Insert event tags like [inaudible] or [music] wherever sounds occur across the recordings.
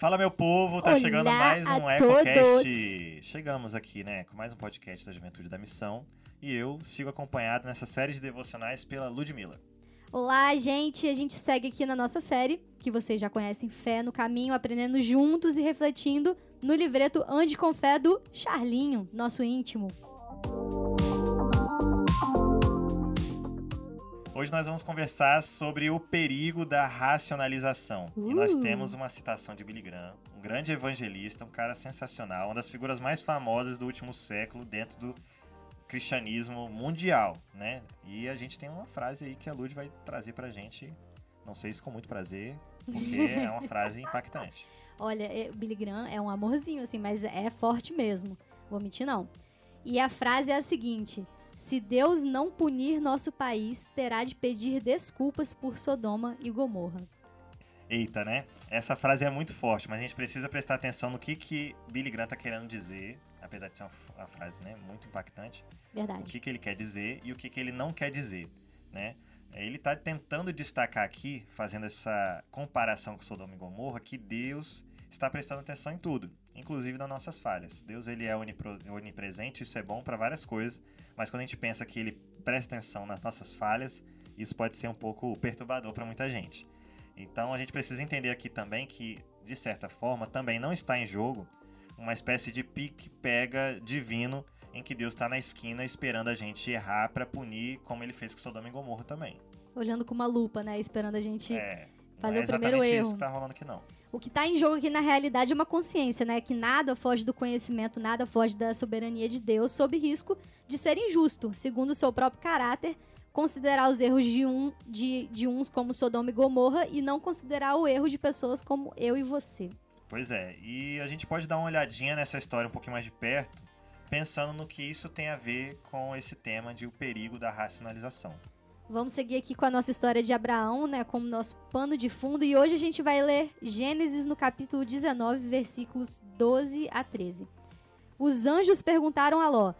Fala, meu povo, tá Olá chegando mais um EcoCast. Chegamos aqui, né, com mais um podcast da Juventude da Missão. E eu sigo acompanhado nessa série de devocionais pela Ludmilla. Olá, gente! A gente segue aqui na nossa série, que vocês já conhecem, Fé no Caminho, aprendendo juntos e refletindo no livreto Ande com Fé do Charlinho, nosso íntimo. Hoje nós vamos conversar sobre o perigo da racionalização. E nós Uh. temos uma citação de Billy Graham, um grande evangelista, um cara sensacional, uma das figuras mais famosas do último século dentro do cristianismo mundial, né? E a gente tem uma frase aí que a Lud vai trazer pra gente, não sei se com muito prazer, porque é uma [laughs] frase impactante. Olha, é- o Billy Graham é um amorzinho, assim, mas é forte mesmo. Vou mentir, não. E a frase é a seguinte: Se Deus não punir nosso país, terá de pedir desculpas por Sodoma e Gomorra. Eita, né? Essa frase é muito forte, mas a gente precisa prestar atenção no que, que Billy Graham tá querendo dizer, apesar de ser uma, uma frase né, muito impactante. o Verdade. que, que ele quer dizer e o que, que ele não quer dizer, né? Ele está tentando destacar aqui, fazendo essa comparação com Sodoma e Gomorra, que Deus está prestando atenção em tudo, inclusive nas nossas falhas. Deus ele é onipresente, isso é bom para várias coisas, mas quando a gente pensa que ele presta atenção nas nossas falhas, isso pode ser um pouco perturbador para muita gente. Então a gente precisa entender aqui também que, de certa forma, também não está em jogo uma espécie de pique-pega divino em que Deus está na esquina esperando a gente errar para punir, como ele fez com Sodoma e Gomorra também. Olhando com uma lupa, né? Esperando a gente. É, fazer é o primeiro erro. isso que tá rolando aqui não. O que tá em jogo aqui na realidade é uma consciência, né? Que nada foge do conhecimento, nada foge da soberania de Deus, sob risco de ser injusto, segundo o seu próprio caráter, considerar os erros de, um, de, de uns como Sodoma e Gomorra e não considerar o erro de pessoas como eu e você. Pois é, e a gente pode dar uma olhadinha nessa história um pouquinho mais de perto, pensando no que isso tem a ver com esse tema de o perigo da racionalização. Vamos seguir aqui com a nossa história de Abraão, né, como nosso pano de fundo, e hoje a gente vai ler Gênesis no capítulo 19, versículos 12 a 13. Os anjos perguntaram a Ló: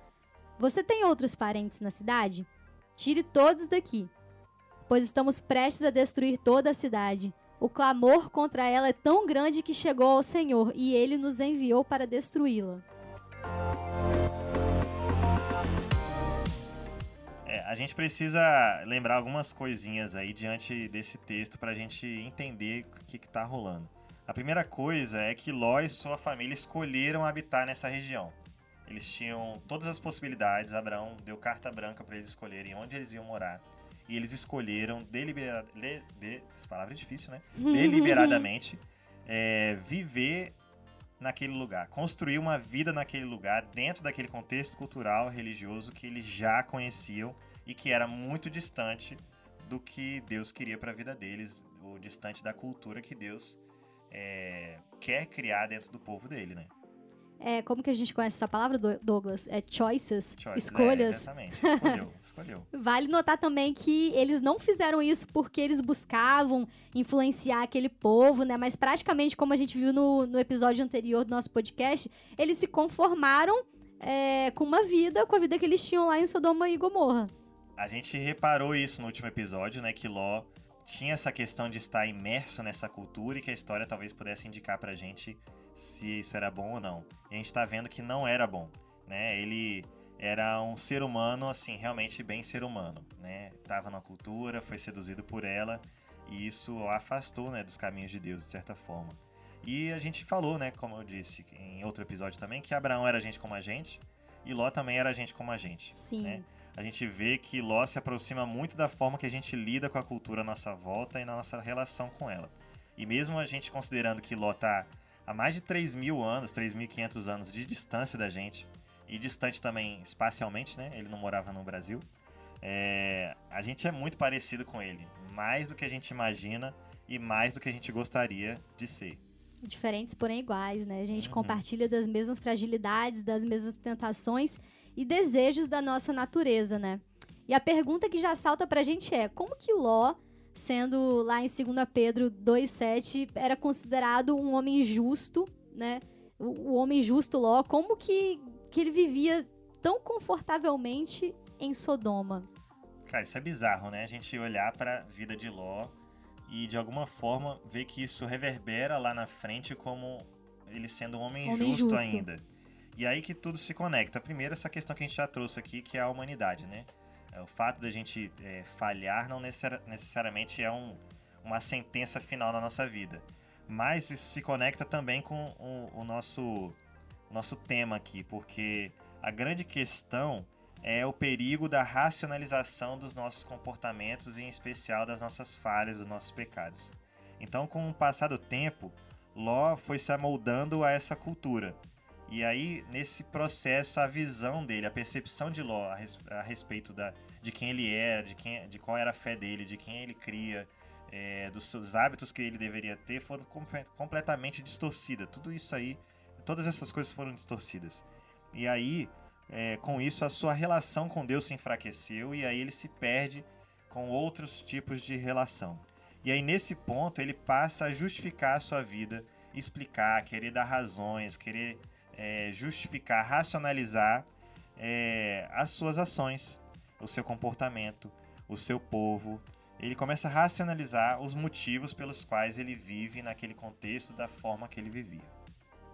Você tem outros parentes na cidade? Tire todos daqui, pois estamos prestes a destruir toda a cidade. O clamor contra ela é tão grande que chegou ao Senhor, e ele nos enviou para destruí-la. É, a gente precisa lembrar algumas coisinhas aí diante desse texto para a gente entender o que está rolando. A primeira coisa é que Ló e sua família escolheram habitar nessa região. Eles tinham todas as possibilidades, Abraão deu carta branca para eles escolherem onde eles iam morar. E eles escolheram deliberadamente. De, essa palavra é difícil, né? [laughs] Deliberadamente é, viver naquele lugar, construir uma vida naquele lugar, dentro daquele contexto cultural, religioso que eles já conheciam e que era muito distante do que Deus queria para a vida deles, ou distante da cultura que Deus é, quer criar dentro do povo dele, né? É, como que a gente conhece essa palavra, Do- Douglas? É choices, Choice, escolhas. É, exatamente, escolheu, [laughs] escolheu. Vale notar também que eles não fizeram isso porque eles buscavam influenciar aquele povo, né? Mas praticamente, como a gente viu no, no episódio anterior do nosso podcast, eles se conformaram é, com uma vida, com a vida que eles tinham lá em Sodoma e Gomorra. A gente reparou isso no último episódio, né? Que Ló tinha essa questão de estar imerso nessa cultura e que a história talvez pudesse indicar pra gente se isso era bom ou não. E a gente tá vendo que não era bom, né? Ele era um ser humano, assim, realmente bem ser humano, né? Tava na cultura, foi seduzido por ela e isso o afastou, né, dos caminhos de Deus, de certa forma. E a gente falou, né, como eu disse em outro episódio também, que Abraão era gente como a gente e Ló também era gente como a gente Sim. né? A gente vê que Ló se aproxima muito da forma que a gente lida com a cultura à nossa volta e na nossa relação com ela. E mesmo a gente considerando que Ló está há mais de 3 mil anos, 3.500 anos de distância da gente, e distante também espacialmente, né? Ele não morava no Brasil. é, a gente é muito parecido com ele, mais do que a gente imagina e mais do que a gente gostaria de ser. Diferentes, porém iguais, né? A gente Uhum. compartilha das mesmas fragilidades, das mesmas tentações e desejos da nossa natureza, né? E a pergunta que já salta pra gente é: como que Ló, sendo lá em 2 Pedro 2,7, era considerado um homem justo, né? O, o homem justo Ló, como que, que ele vivia tão confortavelmente em Sodoma? Cara, isso é bizarro, né? A gente olhar pra vida de Ló e de alguma forma ver que isso reverbera lá na frente como ele sendo um homem, Homem justo, justo. ainda. E aí que tudo se conecta. Primeiro, essa questão que a gente já trouxe aqui, que é a humanidade, né? É, O fato da gente é, falhar não necessari- necessariamente é um, uma sentença final na nossa vida. Mas isso se conecta também com o, o nosso, o nosso tema aqui, porque a grande questão é o perigo da racionalização dos nossos comportamentos e, em especial, das nossas falhas, dos nossos pecados. Então, com o passar do tempo, Ló foi se amoldando a essa cultura. E aí, nesse processo, a visão dele, a percepção de Ló a, res- a respeito da, de quem ele era, de, quem, de qual era a fé dele, de quem ele cria, é, dos seus hábitos que ele deveria ter, foram comple- completamente distorcidas. Tudo isso aí, todas essas coisas foram distorcidas. E aí, é, com isso, a sua relação com Deus se enfraqueceu e aí ele se perde com outros tipos de relação. E aí, nesse ponto, ele passa a justificar a sua vida, explicar, querer dar razões, querer é, justificar, racionalizar é, as suas ações, o seu comportamento, o seu povo. Ele começa a racionalizar os motivos pelos quais ele vive naquele contexto da forma que ele vivia.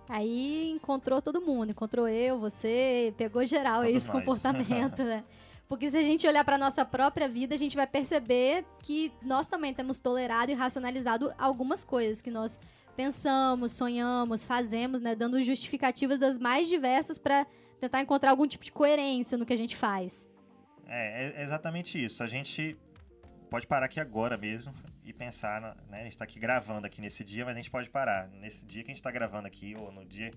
Aí encontrou todo mundo, encontrou eu, você, pegou geral Todos esse nós. comportamento, né? [laughs] Porque se a gente olhar para nossa própria vida, a gente vai perceber que nós também temos tolerado e racionalizado algumas coisas que nós pensamos, sonhamos, fazemos, né, dando justificativas das mais diversas para tentar encontrar algum tipo de coerência no que a gente faz. É, é exatamente isso. A gente pode parar aqui agora mesmo e pensar, né? A gente tá aqui gravando aqui nesse dia, mas a gente pode parar. Nesse dia que a gente tá gravando aqui, ou no dia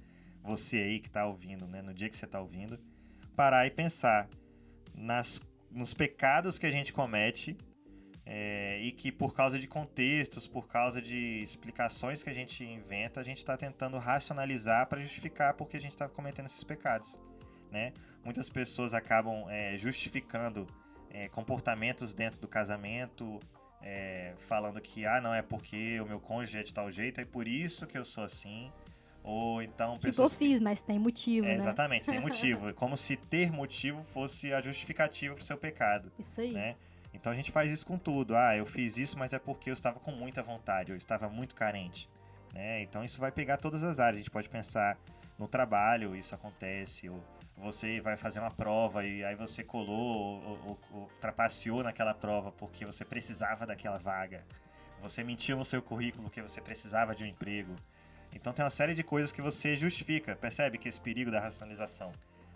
você aí que tá ouvindo, né? No dia que você tá ouvindo, parar e pensar nas, nos pecados que a gente comete é, e que por causa de contextos, por causa de explicações que a gente inventa, a gente está tentando racionalizar para justificar porque a gente está cometendo esses pecados, né? Muitas pessoas acabam é, justificando é, comportamentos dentro do casamento, é, falando que ah não é porque o meu cônjuge é de tal jeito, é por isso que eu sou assim, ou então Tipo, eu pessoas que- fiz, mas tem motivo, é, né? exatamente, tem [laughs] motivo. É como se ter motivo fosse a justificativa pro seu pecado, Isso aí. né? Então a gente faz isso com tudo. Ah, eu fiz isso, mas é porque eu estava com muita vontade, eu estava muito carente, né? Então isso vai pegar todas as áreas. A gente pode pensar no trabalho, isso acontece, ou você vai fazer uma prova e aí você colou ou, ou- ou trapaceou naquela prova porque você precisava daquela vaga. Você mentiu no seu currículo porque você precisava de um emprego. Então tem uma série de coisas que você justifica. Percebe que esse perigo da racionalização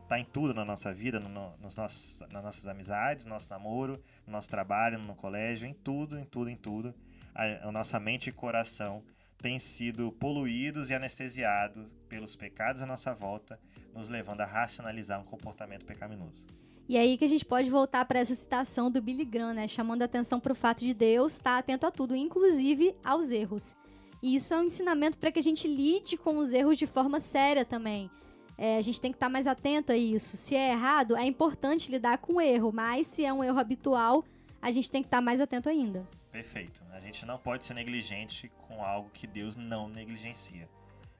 tá em tudo na nossa vida, no, no- nos nossos, nas nossas amizades, no nosso namoro, no nosso trabalho, no colégio, em tudo, em tudo, em tudo. A, a nossa mente e coração têm sido poluídos e anestesiados pelos pecados à nossa volta, nos levando a racionalizar um comportamento pecaminoso. E aí que a gente pode voltar para essa citação do Billy Graham, né? Chamando a atenção para o fato de Deus estar atento a tudo, inclusive aos erros. E isso é um ensinamento para que a gente lide com os erros de forma séria também. É, a gente tem que estar mais atento a isso. Se é errado, é importante lidar com o erro, mas se é um erro habitual, a gente tem que estar mais atento ainda. Perfeito. A gente não pode ser negligente com algo que Deus não negligencia.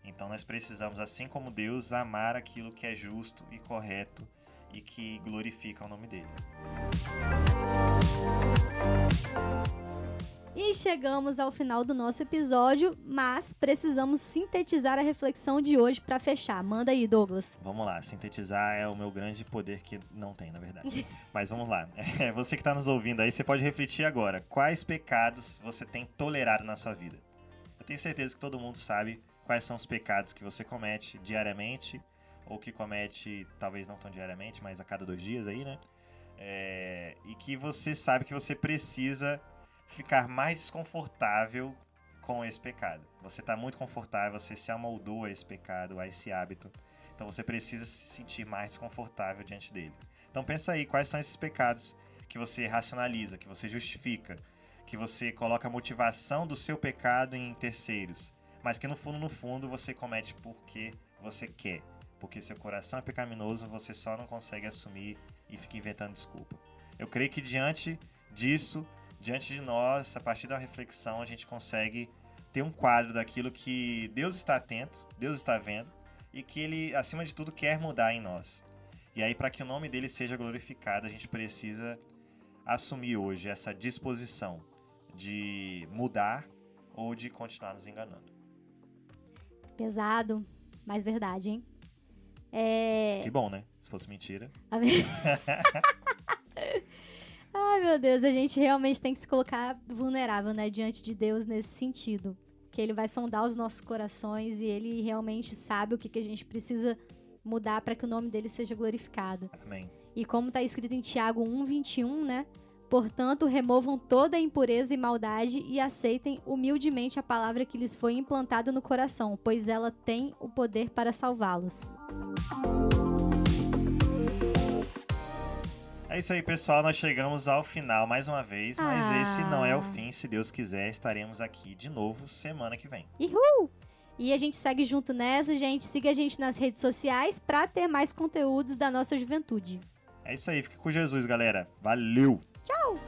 Então nós precisamos, assim como Deus, amar aquilo que é justo e correto e que glorifica o nome dele. E chegamos ao final do nosso episódio, mas precisamos sintetizar a reflexão de hoje para fechar. Manda aí, Douglas. Vamos lá, sintetizar é o meu grande poder que não tem, na verdade. [laughs] Mas vamos lá. É, você que está nos ouvindo aí, você pode refletir agora. Quais pecados você tem tolerado na sua vida? Eu tenho certeza que todo mundo sabe quais são os pecados que você comete diariamente, ou que comete, talvez não tão diariamente, mas a cada dois dias aí, né? É, e que você sabe que você precisa ficar mais desconfortável com esse pecado. Você está muito confortável, você se amoldou a esse pecado, a esse hábito. Então você precisa se sentir mais confortável diante dele. Então pensa aí quais são esses pecados que você racionaliza, que você justifica, que você coloca a motivação do seu pecado em terceiros, mas que no fundo, no fundo, você comete porque você quer. Porque seu coração é pecaminoso, você só não consegue assumir e fica inventando desculpa. Eu creio que diante disso, diante de nós, a partir da reflexão, a gente consegue ter um quadro daquilo que Deus está atento, Deus está vendo e que Ele, acima de tudo, quer mudar em nós. E aí, para que o nome dele seja glorificado, a gente precisa assumir hoje essa disposição de mudar ou de continuar nos enganando. Pesado, mas verdade, hein? É... Que bom, né? Se fosse mentira. [laughs] Meu Deus, a gente realmente tem que se colocar vulnerável, né, diante de Deus nesse sentido. Que ele vai sondar os nossos corações e ele realmente sabe o que, que a gente precisa mudar para que o nome dele seja glorificado. Amém. E como está escrito em Tiago 1:21, né? Portanto, removam toda a impureza e maldade e aceitem humildemente a palavra que lhes foi implantada no coração, pois ela tem o poder para salvá-los. É isso aí, pessoal. Nós chegamos ao final mais uma vez, mas Ah. esse não é o fim. Se Deus quiser, estaremos aqui de novo semana que vem. Uhul! E a gente segue junto nessa, gente. Siga a gente nas redes sociais para ter mais conteúdos da nossa juventude. É isso aí. Fique com Jesus, galera. Valeu! Tchau!